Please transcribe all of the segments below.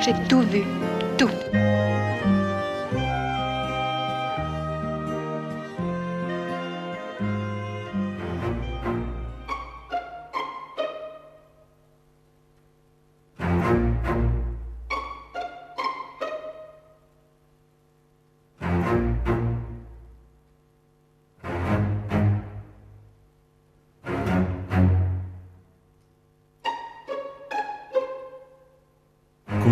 J'ai tout vu, tout.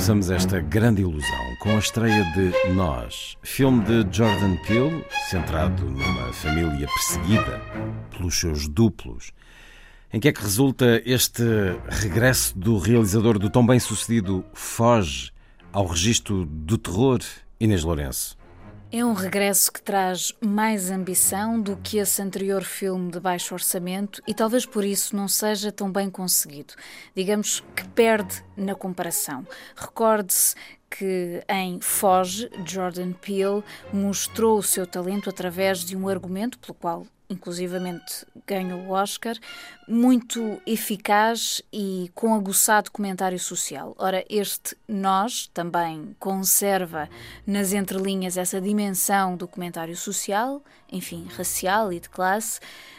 Começamos esta grande ilusão com a estreia de Nós, filme de Jordan Peele, centrado numa família perseguida pelos seus duplos. Em que é que resulta este regresso do realizador do tão bem-sucedido Foge ao registro do terror, Inês Lourenço? É um regresso que traz mais ambição do que esse anterior filme de baixo orçamento e talvez por isso não seja tão bem conseguido. Digamos que perde na comparação. Recorde-se que em Foge, Jordan Peele mostrou o seu talento através de um argumento pelo qual inclusivamente ganhou o Oscar, muito eficaz e com aguçado comentário social. Ora, este Nós também conserva nas entrelinhas essa dimensão do comentário social, enfim, racial e de classe,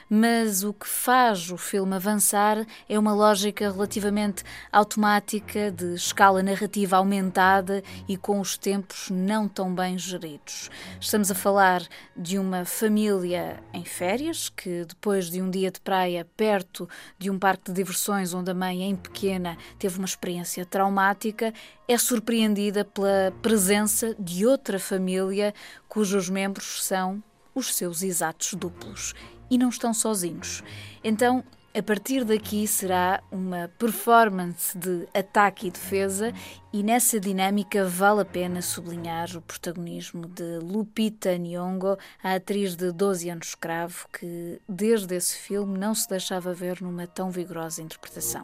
mas o que faz o filme avançar é uma lógica relativamente automática de escala narrativa aumentada e com os tempos não tão bem geridos. Estamos a falar de uma família em férias que, depois de um dia de praia perto de um parque de diversões onde a mãe, em pequena, teve uma experiência traumática, é surpreendida pela presença de outra família cujos membros são os seus exatos duplos e não estão sozinhos. Então, a partir daqui será uma performance de ataque e defesa, e nessa dinâmica vale a pena sublinhar o protagonismo de Lupita Nyong'o, a atriz de 12 anos escravo, que desde esse filme não se deixava ver numa tão vigorosa interpretação.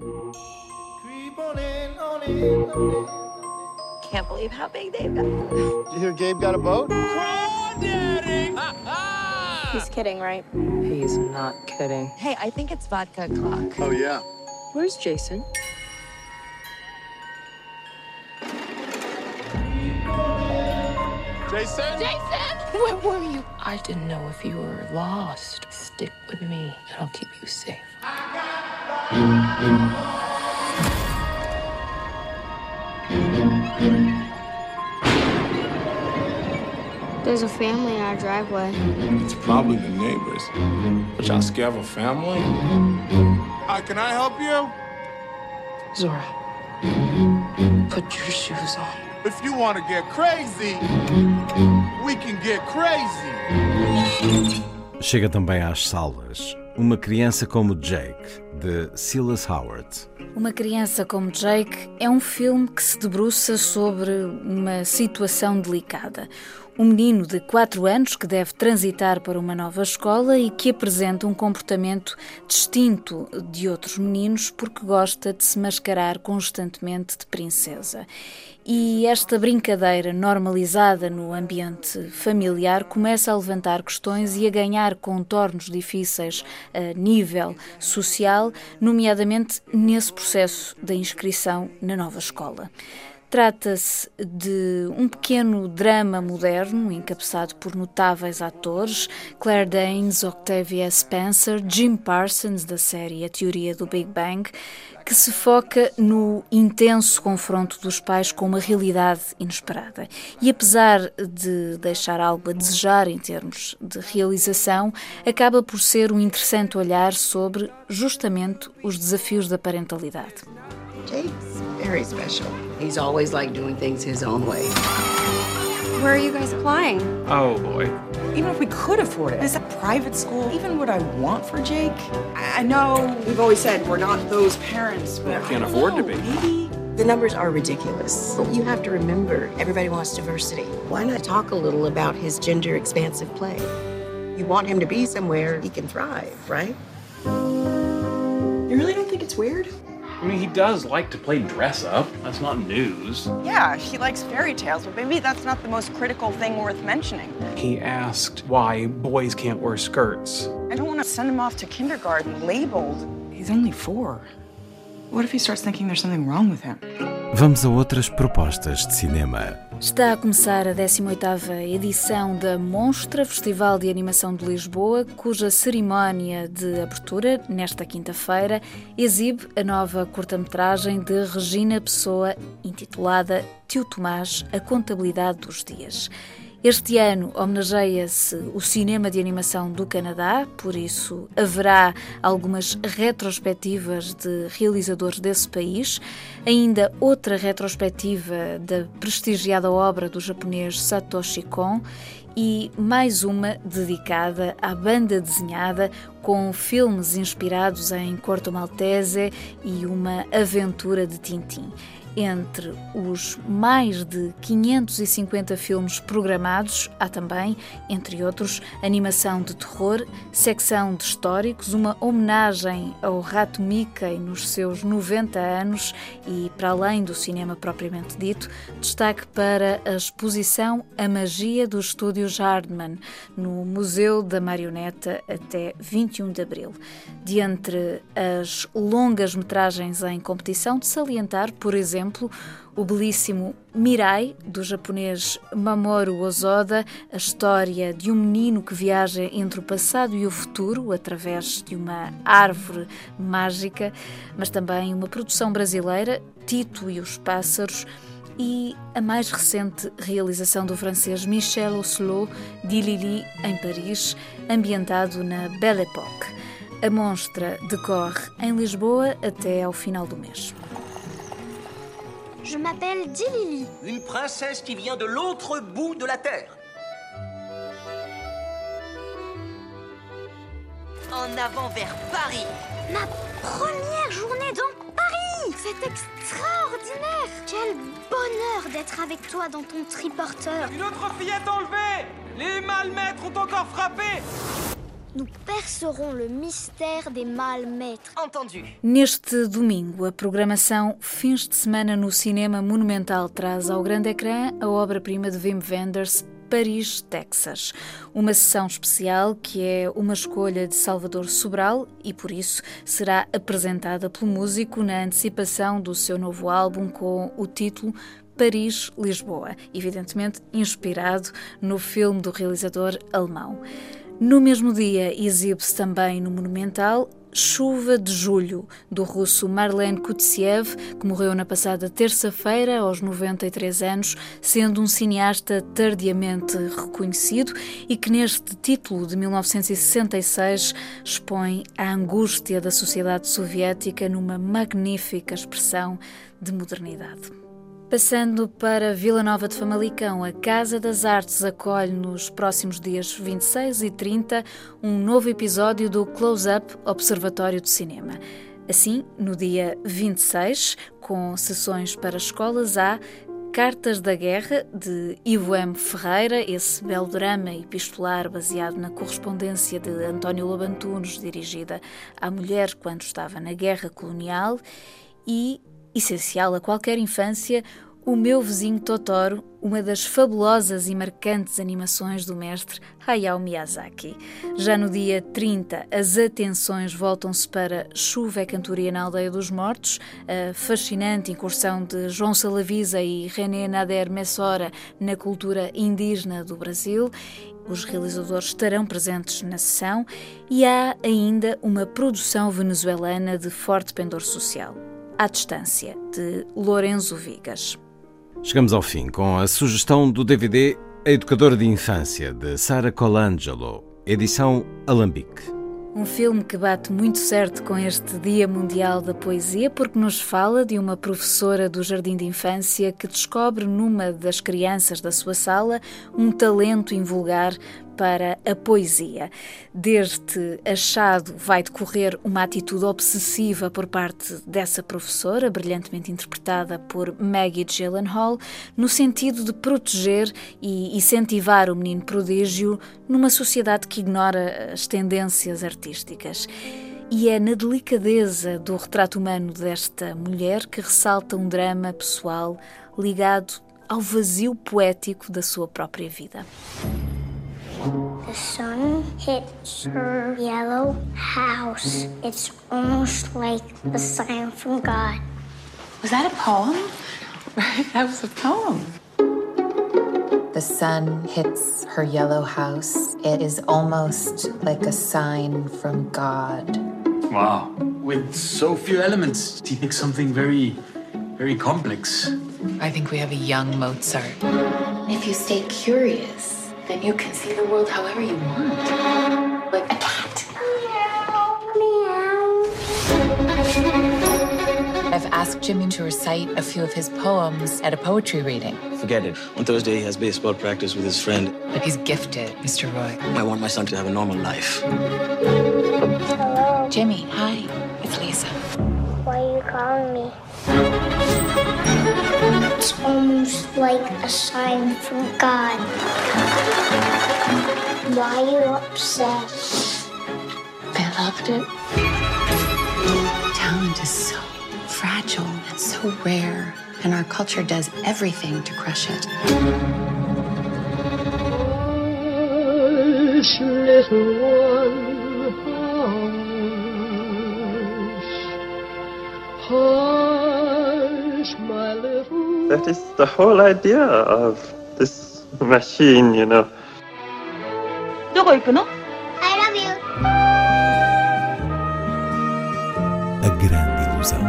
Can't believe how big they've got. Did you hear Gabe got a boat? He's kidding, right? He's not kidding. Hey, I think it's vodka clock. Oh, yeah. Where's Jason? Jason? Jason! Where were you? I didn't know if you were lost. Stick with me, and I'll keep you safe. There's a family in our driveway. It's probably the neighbors. But y'all scared of a family? Hi, can I help you? Zora, put your shoes on. If you want to get crazy, we can get crazy. Chega também às salas Uma Criança como Jake, de Silas Howard. Uma Criança como Jake é um filme que se debruça sobre uma situação delicada. Um menino de 4 anos que deve transitar para uma nova escola e que apresenta um comportamento distinto de outros meninos porque gosta de se mascarar constantemente de princesa. E esta brincadeira normalizada no ambiente familiar começa a levantar questões e a ganhar contornos difíceis a nível social, nomeadamente nesse processo da inscrição na nova escola. Trata-se de um pequeno drama moderno, encabeçado por notáveis atores, Claire Danes, Octavia Spencer, Jim Parsons, da série A Teoria do Big Bang, que se foca no intenso confronto dos pais com uma realidade inesperada. E apesar de deixar algo a desejar em termos de realização, acaba por ser um interessante olhar sobre justamente os desafios da parentalidade. Very special. He's always like doing things his own way. Where are you guys applying? Oh boy. Even if we could afford it, it, is a private school even what I want for Jake? I I know we've always said we're not those parents, but I Can't I afford to be. Maybe the numbers are ridiculous. But you have to remember, everybody wants diversity. Why not talk a little about his gender expansive play? You want him to be somewhere he can thrive, right? You really don't think it's weird? I mean, he does like to play dress up. That's not news. Yeah, he likes fairy tales, but maybe that's not the most critical thing worth mentioning. He asked why boys can't wear skirts. I don't want to send him off to kindergarten labeled. He's only four. What if he starts thinking there's something wrong with him? Vamos a outras propostas de cinema. Está a começar a 18ª edição da Monstra, Festival de Animação de Lisboa, cuja cerimónia de abertura, nesta quinta-feira, exibe a nova curta-metragem de Regina Pessoa, intitulada Tio Tomás, a contabilidade dos dias. Este ano homenageia-se o cinema de animação do Canadá, por isso haverá algumas retrospectivas de realizadores desse país. Ainda outra retrospectiva da prestigiada obra do japonês Satoshi Kon e mais uma dedicada à banda desenhada com filmes inspirados em Corto Maltese e uma aventura de Tintim entre os mais de 550 filmes programados, há também, entre outros, animação de terror, secção de históricos, uma homenagem ao rato Mickey nos seus 90 anos e, para além do cinema propriamente dito, destaque para a exposição A Magia dos Estúdios Hardman, no Museu da Marioneta até 21 de abril. De entre as longas metragens em competição, de salientar, por exemplo, o belíssimo Mirai, do japonês Mamoru Ozoda, a história de um menino que viaja entre o passado e o futuro através de uma árvore mágica, mas também uma produção brasileira, Tito e os Pássaros, e a mais recente realização do francês Michel Oslo, de Lili, em Paris, ambientado na Belle Époque. A monstra decorre em Lisboa até ao final do mês. Je m'appelle Dilili. Une princesse qui vient de l'autre bout de la Terre. En avant vers Paris. Ma première journée dans Paris C'est extraordinaire Quel bonheur d'être avec toi dans ton triporteur Une autre fillette enlevée Les malmaîtres ont encore frappé Nous percerons le mystère des malmaîtres. Entendu. Neste domingo, a programação Fins de Semana no Cinema Monumental traz ao grande ecrã a obra-prima de Wim Wenders, Paris, Texas. Uma sessão especial que é uma escolha de Salvador Sobral e, por isso, será apresentada pelo músico na antecipação do seu novo álbum com o título Paris, Lisboa, evidentemente inspirado no filme do realizador alemão. No mesmo dia, exibe-se também no Monumental Chuva de Julho, do russo Marlen Kutsiev, que morreu na passada terça-feira, aos 93 anos, sendo um cineasta tardiamente reconhecido e que, neste título de 1966, expõe a angústia da sociedade soviética numa magnífica expressão de modernidade. Passando para Vila Nova de Famalicão, a Casa das Artes acolhe nos próximos dias 26 e 30 um novo episódio do Close Up Observatório de Cinema. Assim, no dia 26, com sessões para escolas, há Cartas da Guerra, de Ivo M. Ferreira, esse belo drama epistolar baseado na correspondência de António Lobantunos, dirigida à mulher quando estava na Guerra Colonial, e essencial a qualquer infância, O Meu Vizinho Totoro, uma das fabulosas e marcantes animações do mestre Hayao Miyazaki. Já no dia 30, as atenções voltam-se para Chuva é Cantoria na Aldeia dos Mortos, a fascinante incursão de João Salavisa e René Nader Messora na cultura indígena do Brasil os realizadores estarão presentes na sessão e há ainda uma produção venezuelana de forte pendor social. À Distância, de Lorenzo Vigas. Chegamos ao fim com a sugestão do DVD A Educadora de Infância, de Sara Colangelo, edição Alambique. Um filme que bate muito certo com este Dia Mundial da Poesia, porque nos fala de uma professora do jardim de infância que descobre numa das crianças da sua sala um talento invulgar para a poesia. Deste achado vai decorrer uma atitude obsessiva por parte dessa professora, brilhantemente interpretada por Maggie Gyllenhaal, no sentido de proteger e incentivar o menino prodígio numa sociedade que ignora as tendências artísticas. E é na delicadeza do retrato humano desta mulher que ressalta um drama pessoal ligado ao vazio poético da sua própria vida. The sun hits her yellow house. It's almost like a sign from God. Was that a poem? that was a poem. The sun hits her yellow house. It is almost like a sign from God. Wow. With so few elements, he makes something very, very complex. I think we have a young Mozart. If you stay curious, then you can see the world however you want. Like a cat. I've asked Jimmy to recite a few of his poems at a poetry reading. Forget it. On Thursday, he has baseball practice with his friend. But he's gifted, Mr. Roy. I want my son to have a normal life. Hello. Jimmy, hi. It's Lisa. Why are you calling me? It's almost like a sign from God. Why are you upset? I loved it. Talent is so fragile and so rare, and our culture does everything to crush it. Hush, little one, That is the whole idea of this machine, you know. どこ行くの I love you. A grande ilusão.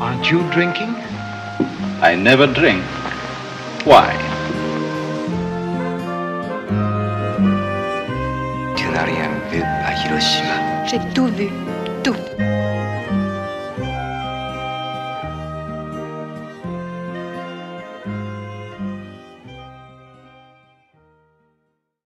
Aren't you drinking? I never drink. Why? Tu n'as rien vu à Hiroshima. J'ai tout vu.